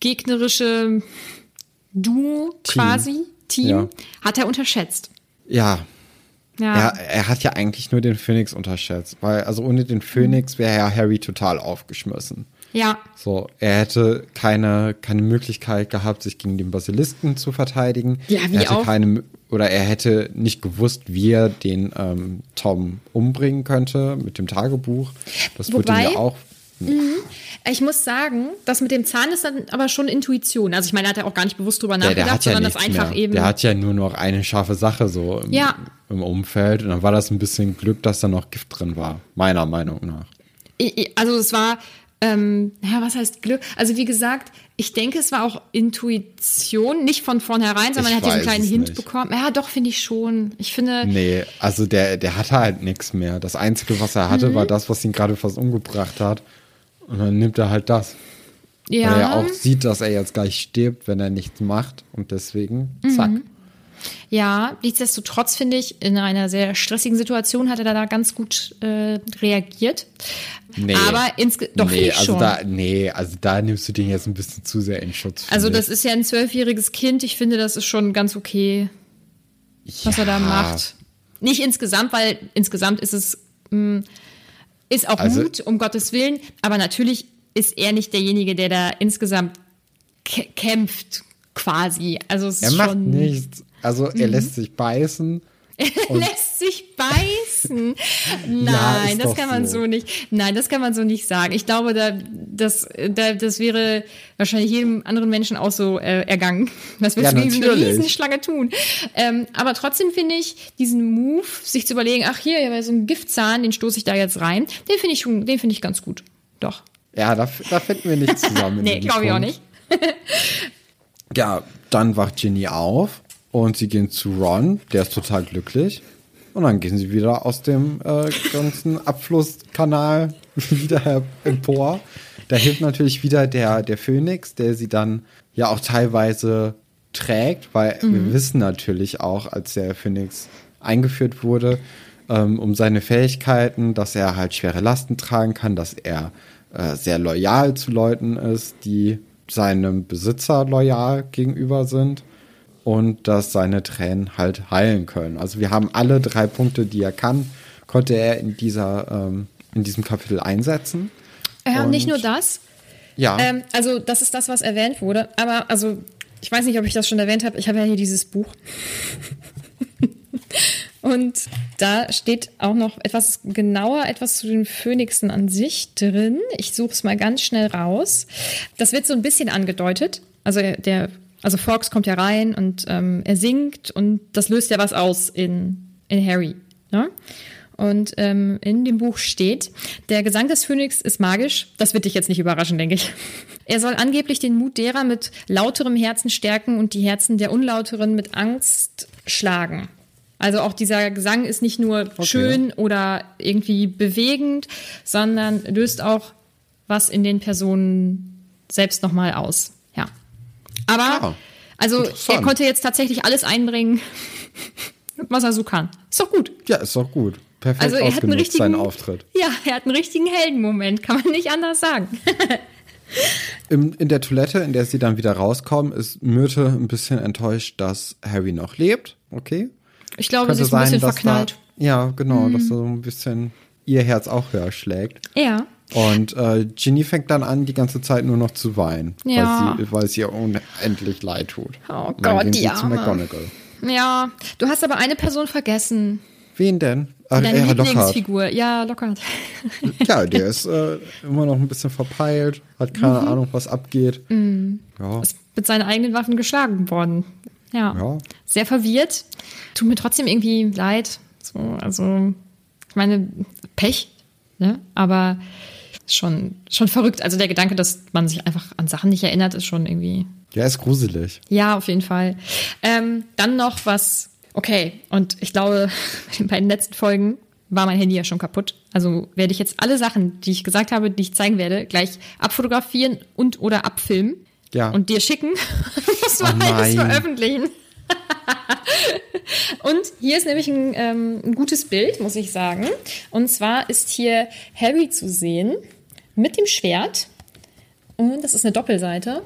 gegnerische Duo Team. quasi, Team, Ja. hat er unterschätzt. Ja. Ja. Er, er hat ja eigentlich nur den Phoenix unterschätzt, weil also ohne den Phoenix wäre ja Harry total aufgeschmissen. Ja, So, er hätte keine, keine Möglichkeit gehabt, sich gegen den Basilisken zu verteidigen. Ja, wie er hätte auch. keine oder er hätte nicht gewusst, wie er den ähm, Tom umbringen könnte mit dem Tagebuch. Das wird ihm Wobei- ja auch. Ich muss sagen, das mit dem Zahn ist dann aber schon Intuition. Also ich meine, da hat er auch gar nicht bewusst drüber Der, nachgedacht, der hat ja sondern das einfach mehr. eben. Der hat ja nur noch eine scharfe Sache so im, Ja. im Umfeld. Und dann war das ein bisschen Glück, dass da noch Gift drin war. Meiner Meinung nach. Also es war, ähm, ja, was heißt Glück? Also wie gesagt, ich denke, es war auch Intuition, nicht von vornherein, sondern Ich er hat diesen kleinen Hint nicht. bekommen. Ja, doch, finde ich schon. Ich finde, Nee, also der, der hatte halt nichts mehr. Das Einzige, was er hatte, Mhm. war das, was ihn gerade fast umgebracht hat. Und dann nimmt er halt das. Weil er ja ja, auch sieht, dass er jetzt gleich stirbt, wenn er nichts macht. Und deswegen, zack. Mhm. ja, nichtsdestotrotz finde ich, in einer sehr stressigen Situation hat er da ganz gut äh, reagiert. Nee. Aber doch, nee, ich also schon. da, nee, also da nimmst du den jetzt ein bisschen zu sehr in Schutz. also das ist ja ein zwölfjähriges Kind. Ich finde, das ist schon ganz okay. was er da Ja, macht. Nicht insgesamt, weil insgesamt ist es mh, ist auch Also- Mut, um Gottes Willen, aber natürlich ist er nicht derjenige, der da insgesamt kä- kämpft, quasi. Also es Er ist macht schon, nichts. Also Mhm. er lässt sich beißen. (laughs) Er lässt sich beißen. (laughs) Nein, Ja, das kann man so. so. nicht. Nein, das kann man so nicht sagen. Ich glaube, da, das, da, das wäre wahrscheinlich jedem anderen Menschen auch so äh, ergangen. (laughs) Was willst Ja, du. Riesenschlange tun? Ähm, aber trotzdem finde ich diesen Move, sich zu überlegen, ach hier, ja, so ein Giftzahn, den stoße ich da jetzt rein, den finde ich schon, den finde ich ganz gut. Doch. Ja, da, da finden wir nicht zusammen. (laughs) Nee, glaube ich auch nicht. Ja, dann wacht Ginny auf und sie gehen zu Ron, der ist total glücklich. Und dann gehen sie wieder aus dem äh, ganzen Abflusskanal (laughs) wieder empor. Da hilft natürlich wieder der, der Phönix, der sie dann ja auch teilweise trägt, weil wir wissen natürlich auch, als der Phönix eingeführt wurde, ähm, um seine Fähigkeiten, dass er halt schwere Lasten tragen kann, dass er äh, sehr loyal zu Leuten ist, die seinem Besitzer loyal gegenüber sind und dass seine Tränen halt heilen können. Also wir haben alle drei Punkte, die er kann, konnte er in dieser ähm, in diesem Kapitel einsetzen. Ja, und nicht nur das. Ja, Ähm, also, das ist das, was erwähnt wurde. Aber, also, ich weiß nicht, ob ich das schon erwähnt habe. Ich habe ja hier dieses Buch. (laughs) Und da steht auch noch etwas genauer, etwas zu den Phönixen an sich drin. Ich suche es mal ganz schnell raus. Das wird so ein bisschen angedeutet. Also er- der, also Fox kommt ja rein und ähm, er singt und das löst ja was aus in, in Harry. Ne? Und ähm, in dem Buch steht, der Gesang des Phönix ist magisch. Das wird dich jetzt nicht überraschen, denke ich. (laughs) Er soll angeblich den Mut derer mit lauterem Herzen stärken und die Herzen der Unlauteren mit Angst schlagen. Also auch dieser Gesang ist nicht nur schön oder irgendwie bewegend, sondern löst auch was in den Personen selbst nochmal aus. Aber, also er konnte jetzt tatsächlich alles einbringen, (laughs) was er so kann. Ist doch gut. Ja, ist doch gut. Perfekt Also er hat einen richtigen seinen Auftritt. Ja, er hat einen richtigen Heldenmoment, kann man nicht anders sagen. (laughs) Im, in der Toilette, in der sie dann wieder rauskommen, ist Myrte ein bisschen enttäuscht, dass Harry noch lebt. Okay. Ich glaube, sie ist ein bisschen dass verknallt. Mhm. Da, ja, genau, dass da so ein bisschen ihr Herz auch höher schlägt. Ja. Und äh, Ginny fängt dann an, die ganze Zeit nur noch zu weinen, Ja. weil, sie, weil es ihr unendlich leid tut. Oh Und dann Gott, gehen sie zu. McGonagall. Ja, du hast aber eine Person vergessen. Wen denn? Ach, Deine ja, Lockhart. Lieblingsfigur. Ja, Lockhart. (laughs) Ja, der ist äh, immer noch ein bisschen verpeilt, hat keine Mhm. Ahnung, was abgeht. Ja. Ist mit seinen eigenen Waffen geschlagen worden. Ja. Ja. Sehr verwirrt. Tut mir trotzdem irgendwie leid. So, also, ich meine, Pech, ne? Aber schon, schon verrückt. Also der Gedanke, dass man sich einfach an Sachen nicht erinnert, ist schon irgendwie Ja, ist gruselig. Ja, auf jeden Fall. Ähm, dann noch was, okay, und ich glaube, (laughs) bei den letzten Folgen war mein Handy ja schon kaputt. Also werde ich jetzt alle Sachen, die ich gesagt habe, die ich zeigen werde, gleich abfotografieren und oder abfilmen Ja. und dir schicken. (laughs) Das Oh war alles nein. veröffentlichen. (laughs) Und hier ist nämlich ein, ähm, ein gutes Bild, muss ich sagen. Und zwar ist hier Harry zu sehen mit dem Schwert. Und das ist eine Doppelseite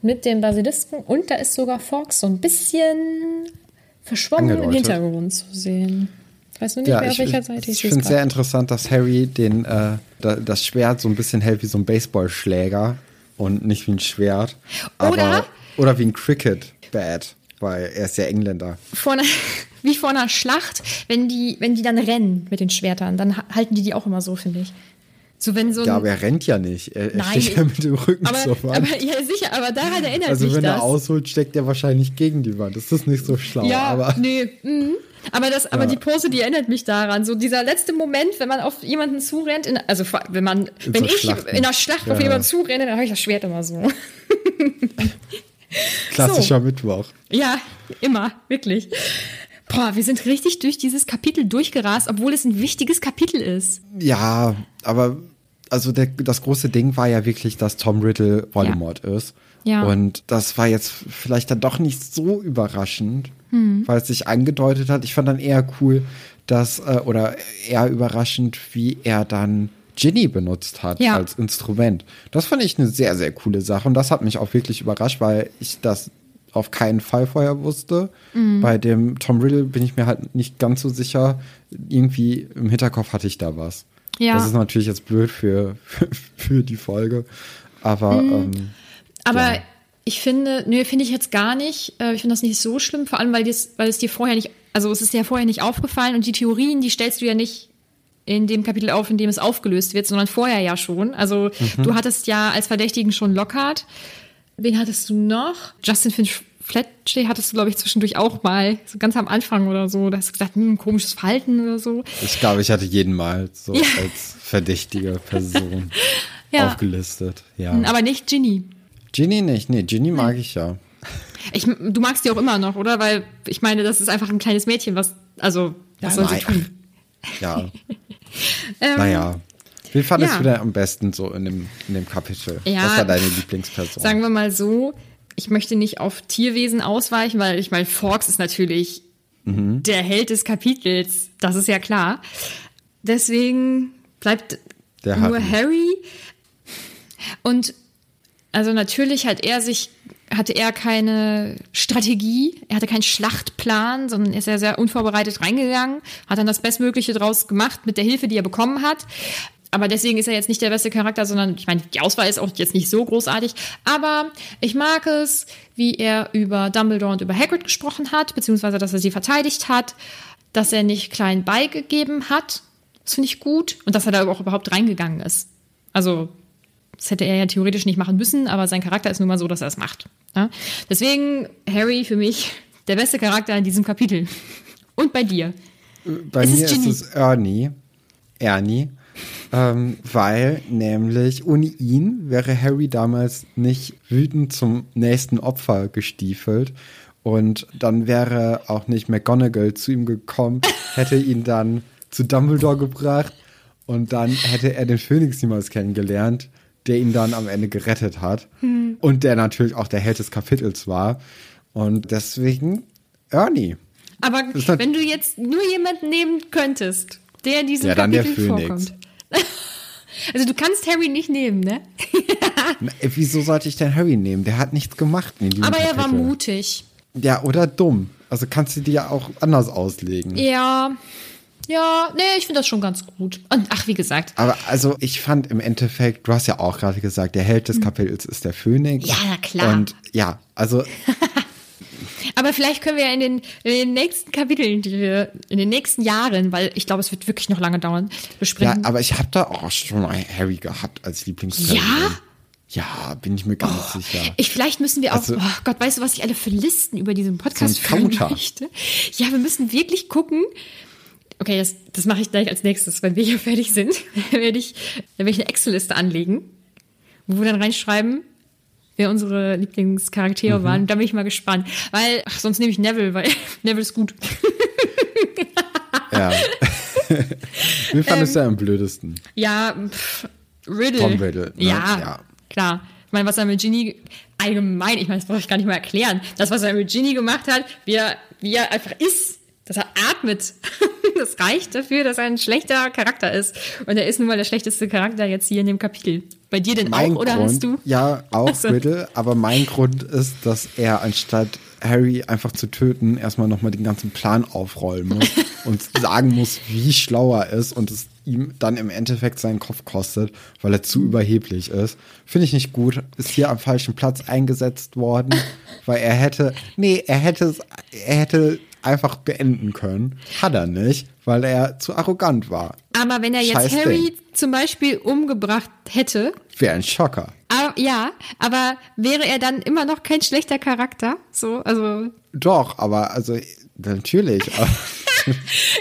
mit dem Basilisken. Und da ist sogar Fox so ein bisschen verschwommen im Angedeutet. Hintergrund zu sehen. Ich weiß nur nicht Ja, mehr, auf ich, welcher ich, Seite ich sehe finde es sehr interessant, dass Harry den, äh, da, das Schwert so ein bisschen hält wie so ein Baseballschläger und nicht wie ein Schwert. Aber, Oder- oder wie ein Cricket-Bat, weil er ist ja Engländer. Vor einer, wie vor einer Schlacht, wenn die, wenn die dann rennen mit den Schwertern, dann ha- halten die die auch immer so, finde ich. So wenn so ein, Ja, aber er rennt ja nicht. Er, er Nein, steht ja mit dem Rücken aber, zur Wand. aber ja sicher, aber daran erinnert also mich wenn das. er ausholt, steckt er wahrscheinlich gegen die Wand. Das ist nicht so schlau. Ja, aber nee. Mhm. Aber, das, aber die Pose, die erinnert mich daran. So dieser letzte Moment, wenn man auf jemanden zurennt, in, also wenn man, In wenn so ich Schlachten. in einer Schlacht Ja, auf ja. jemanden zurenne, dann habe ich das Schwert immer so. (laughs) klassischer Mittwoch. Ja, immer, wirklich. Boah, wir sind richtig durch dieses Kapitel durchgerast, obwohl es ein wichtiges Kapitel ist. Ja, aber also der, das große Ding war ja wirklich, dass Tom Riddle Voldemort ist. Ja. Und das war jetzt vielleicht dann doch nicht so überraschend, Hm. weil es sich angedeutet hat. Ich fand dann eher cool, dass, äh, oder eher überraschend, wie er dann Ginny benutzt hat Ja. als Instrument. Das fand ich eine sehr, sehr coole Sache. Und das hat mich auch wirklich überrascht, weil ich das auf keinen Fall vorher wusste. Mhm. Bei dem Tom Riddle bin ich mir halt nicht ganz so sicher. Irgendwie im Hinterkopf hatte ich da was. Ja. Das ist natürlich jetzt blöd für, (laughs) für, die Folge. Aber ähm, Aber Ja. ich finde, nö, finde ich jetzt gar nicht. Äh, Ich finde das nicht so schlimm, vor allem, weil, das, weil es dir vorher nicht, also es ist dir vorher nicht aufgefallen und die Theorien, die stellst du ja nicht in dem Kapitel auf, in dem es aufgelöst wird, sondern vorher ja schon. Also Mhm. du hattest ja als Verdächtigen schon Lockhart. Wen hattest du noch? Justin Finch Fletchley hattest du, glaube ich, zwischendurch auch mal, so ganz am Anfang oder so. Da hast du gesagt, hm, komisches Verhalten oder so. ich glaube, ich hatte jeden Mal so Ja. als verdächtige Person (laughs) Ja. aufgelistet. Ja. Aber nicht Ginny. Ginny nicht. Nee, Ginny mag ich ja. Ich, du magst die auch immer noch, oder? Weil ich meine, das ist einfach ein kleines Mädchen, was, also, was soll sie tun? Ja. (laughs) naja. Wie fandest Ähm, ja. du denn am besten so in dem, in dem Kapitel? Ja, Was war deine Lieblingsperson? Sagen wir mal so, ich möchte nicht auf Tierwesen ausweichen, weil ich meine, Forks ist natürlich Mhm. der Held des Kapitels, das ist ja klar. Deswegen bleibt Der nur Harry. Harry. Und also natürlich hat er sich, hatte er keine Strategie, er hatte keinen Schlachtplan, sondern ist er sehr unvorbereitet reingegangen, hat dann das Bestmögliche draus gemacht mit der Hilfe, die er bekommen hat. Aber deswegen ist er jetzt nicht der beste Charakter, sondern ich meine, die Auswahl ist auch jetzt nicht so großartig. Aber ich mag es, wie er über Dumbledore und über Hagrid gesprochen hat, beziehungsweise dass er sie verteidigt hat, dass er nicht klein beigegeben hat. Das finde ich gut. Und dass er da auch überhaupt reingegangen ist. Also, das hätte er ja theoretisch nicht machen müssen, aber sein Charakter ist nun mal so, dass er es macht. Ja? Deswegen Harry für mich der beste Charakter in diesem Kapitel. Und bei dir. Bei Es ist mir ist Ginny. es Ernie. Ernie. Ähm, weil nämlich ohne ihn wäre Harry damals nicht wütend zum nächsten Opfer gestiefelt. Und dann wäre auch nicht McGonagall zu ihm gekommen, (laughs) hätte ihn dann zu Dumbledore gebracht und dann hätte er den Phönix niemals kennengelernt, der ihn dann am Ende gerettet hat. Und der natürlich auch der Held des Kapitels war. Und deswegen Ernie. Aber wenn du jetzt nur jemanden nehmen könntest, der in diesem Ja, dann der Kapitel vorkommt. Also du kannst Harry nicht nehmen, ne? (laughs) Na, wieso sollte ich denn Harry nehmen? Der hat nichts gemacht Aber er war mutig. Ja, oder dumm. Also kannst du dir ja auch anders auslegen. Ja. Ja, nee, ich finde das schon ganz gut. Und ach, wie gesagt. Aber also ich fand im Endeffekt, du hast ja auch gerade gesagt, der Held des Kapitels ist der Phönix. Hm. Ja, na klar. Und ja, also (laughs) Aber vielleicht können wir ja in den, in den nächsten Kapiteln, die wir in den nächsten Jahren, weil ich glaube, es wird wirklich noch lange dauern, ja, besprechen. aber ich habe da auch schon mal Harry gehabt als Lieblingsperson. Ja? Ja, bin ich mir ganz sicher. Ich, vielleicht müssen wir auch, Also- oh Gott, weißt du, was ich alle für Listen über diesen Podcast So führen möchte? Ja, wir müssen wirklich gucken. Okay, das, das mache ich gleich als nächstes. Wenn wir hier fertig sind, (laughs) werde ich, dann werde ich eine Excel-Liste anlegen, wo wir dann reinschreiben, wer unsere Lieblingscharaktere Mhm. waren. Da bin ich mal gespannt. Weil, ach, sonst nehme ich Neville, weil (laughs) Neville ist gut. Ja. (laughs) Mir fand es ja am blödesten. Ja, pff, Riddle. Tom Riddle, ne? Ja, Ja. klar. Ich meine, was er mit Ginny allgemein, ich meine, das brauche ich gar nicht mal erklären. Das, was er mit Ginny gemacht hat, wie er, wie er einfach ist, dass er atmet. (laughs) Das reicht dafür, dass er ein schlechter Charakter ist. Und er ist nun mal der schlechteste Charakter jetzt hier in dem Kapitel. Bei dir denn Mein auch, oder Grund, hast du? Ja, auch Ach so. Riddle, aber mein Grund ist, dass er anstatt Harry einfach zu töten, erstmal nochmal den ganzen Plan aufrollen muss (laughs) und sagen muss, wie schlau er ist und es ihm dann im Endeffekt seinen Kopf kostet, weil er zu überheblich ist. Finde ich nicht gut. Ist hier am falschen Platz eingesetzt worden, weil er hätte, nee, er hätte es, er hätte einfach beenden können. Hat er nicht, weil er zu arrogant war. Aber wenn er jetzt Scheiß Harry Ding. zum Beispiel umgebracht hätte, Wäre ein Schocker. aber, ja, aber wäre er dann immer noch kein schlechter Charakter? So, also Doch, aber also natürlich. (laughs)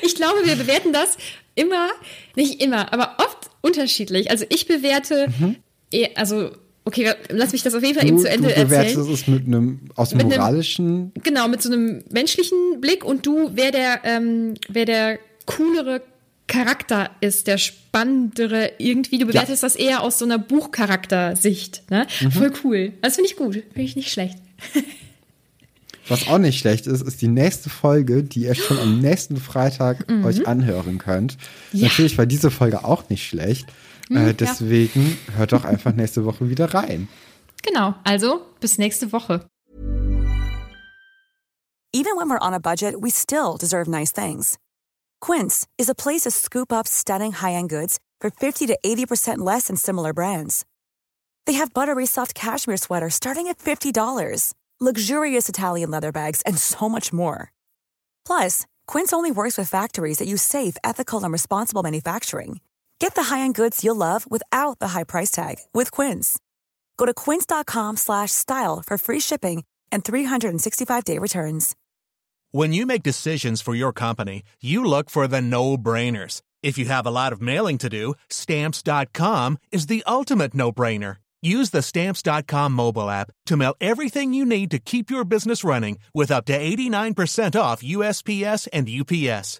Ich glaube, wir bewerten das immer, nicht immer, aber oft unterschiedlich. Also ich bewerte, eh- also okay, lass mich das auf jeden Fall eben du, zu Ende du bewertest erzählen. es mit einem aus dem Mit einem- moralischen. Genau, mit so einem menschlichen Blick und du, wer der, ähm, wer der coolere Charakter ist, der spannendere irgendwie. Du bewertest das eher aus so einer Buchcharaktersicht. Ne? Mhm. Voll cool. Das finde ich gut. Finde ich nicht schlecht. (laughs) Was auch nicht schlecht ist, ist die nächste Folge, die ihr schon am (gasps) nächsten Freitag euch anhören könnt. Mhm. Ja. Natürlich war diese Folge auch nicht schlecht. Äh, deswegen hört doch einfach nächste Woche wieder rein. Genau. Also, bis nächste Woche. Even when we're on a budget, we still deserve nice things. Quince is a place to scoop up stunning high-end goods for 50 to 80% less than similar brands. They have buttery soft cashmere sweaters starting at $50, luxurious Italian leather bags, and so much more. Plus, Quince only works with factories that use safe, ethical, and responsible manufacturing. Get the high-end goods you'll love without the high price tag with Quince. Go to quince.com slash style for free shipping and 365-day returns. When you make decisions for your company, you look for the no-brainers. If you have a lot of mailing to do, stamps.com is the ultimate no-brainer. Use the stamps.com mobile app to mail everything you need to keep your business running with up to 89% off USPS and UPS.